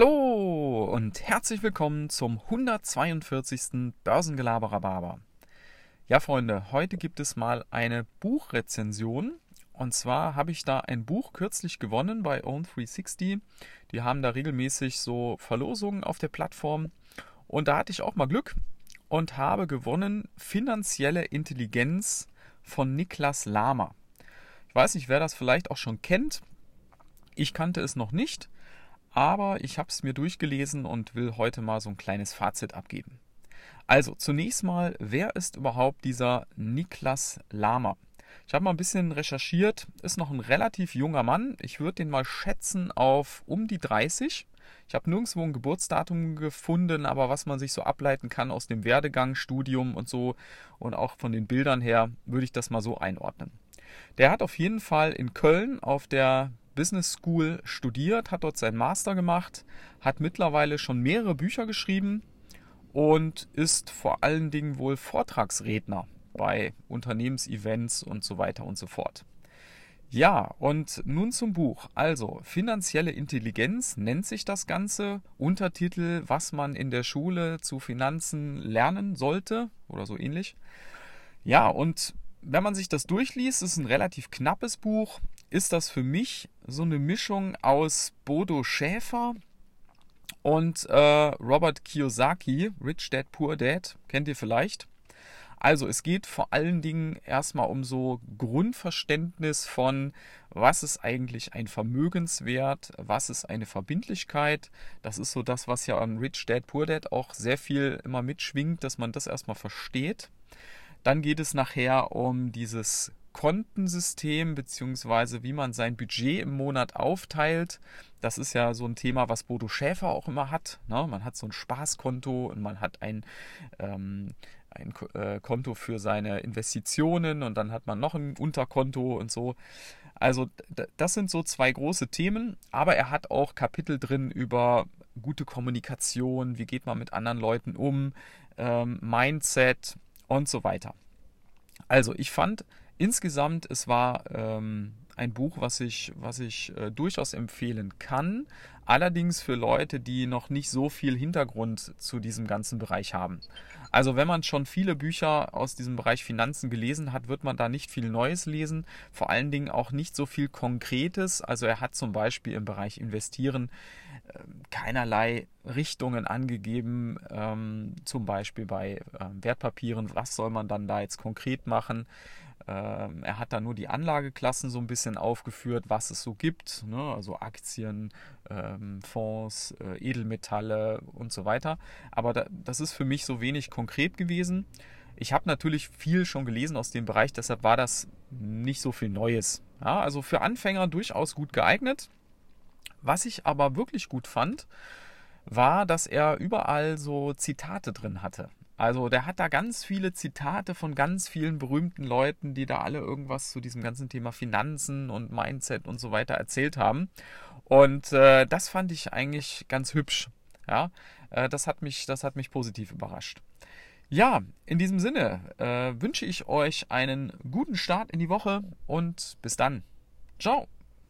Hallo und herzlich willkommen zum 142. Börsengelaberer. Ja, Freunde, heute gibt es mal eine Buchrezension. Und zwar habe ich da ein Buch kürzlich gewonnen bei Own360. Die haben da regelmäßig so Verlosungen auf der Plattform. Und da hatte ich auch mal Glück und habe gewonnen Finanzielle Intelligenz von Niklas Lama. Ich weiß nicht, wer das vielleicht auch schon kennt. Ich kannte es noch nicht aber ich habe es mir durchgelesen und will heute mal so ein kleines Fazit abgeben. Also zunächst mal, wer ist überhaupt dieser Niklas Lama? Ich habe mal ein bisschen recherchiert, ist noch ein relativ junger Mann. Ich würde den mal schätzen auf um die 30. Ich habe nirgendwo ein Geburtsdatum gefunden, aber was man sich so ableiten kann aus dem Werdegang, Studium und so und auch von den Bildern her, würde ich das mal so einordnen. Der hat auf jeden Fall in Köln auf der Business School studiert, hat dort seinen Master gemacht, hat mittlerweile schon mehrere Bücher geschrieben und ist vor allen Dingen wohl Vortragsredner bei Unternehmensevents und so weiter und so fort. Ja, und nun zum Buch. Also, finanzielle Intelligenz nennt sich das Ganze. Untertitel, was man in der Schule zu Finanzen lernen sollte oder so ähnlich. Ja, und wenn man sich das durchliest, ist ein relativ knappes Buch ist das für mich so eine Mischung aus Bodo Schäfer und äh, Robert Kiyosaki, Rich Dad Poor Dad, kennt ihr vielleicht. Also es geht vor allen Dingen erstmal um so Grundverständnis von, was ist eigentlich ein Vermögenswert, was ist eine Verbindlichkeit. Das ist so das, was ja an Rich Dad Poor Dad auch sehr viel immer mitschwingt, dass man das erstmal versteht. Dann geht es nachher um dieses Kontensystem beziehungsweise wie man sein Budget im Monat aufteilt. Das ist ja so ein Thema, was Bodo Schäfer auch immer hat. Ne? Man hat so ein Spaßkonto und man hat ein, ähm, ein äh, Konto für seine Investitionen und dann hat man noch ein Unterkonto und so. Also das sind so zwei große Themen, aber er hat auch Kapitel drin über gute Kommunikation, wie geht man mit anderen Leuten um, ähm, Mindset und so weiter. Also ich fand Insgesamt, es war ähm, ein Buch, was ich, was ich äh, durchaus empfehlen kann. Allerdings für Leute, die noch nicht so viel Hintergrund zu diesem ganzen Bereich haben. Also wenn man schon viele Bücher aus diesem Bereich Finanzen gelesen hat, wird man da nicht viel Neues lesen. Vor allen Dingen auch nicht so viel Konkretes. Also er hat zum Beispiel im Bereich Investieren äh, keinerlei Richtungen angegeben. Ähm, zum Beispiel bei äh, Wertpapieren. Was soll man dann da jetzt konkret machen? Ähm, er hat da nur die Anlageklassen so ein bisschen aufgeführt, was es so gibt, ne? also Aktien, ähm, Fonds, äh, Edelmetalle und so weiter. Aber da, das ist für mich so wenig konkret gewesen. Ich habe natürlich viel schon gelesen aus dem Bereich, deshalb war das nicht so viel Neues. Ja, also für Anfänger durchaus gut geeignet. Was ich aber wirklich gut fand, war, dass er überall so Zitate drin hatte. Also der hat da ganz viele Zitate von ganz vielen berühmten Leuten, die da alle irgendwas zu diesem ganzen Thema Finanzen und Mindset und so weiter erzählt haben. Und äh, das fand ich eigentlich ganz hübsch. Ja, äh, das hat mich, das hat mich positiv überrascht. Ja, in diesem Sinne äh, wünsche ich euch einen guten Start in die Woche und bis dann. Ciao.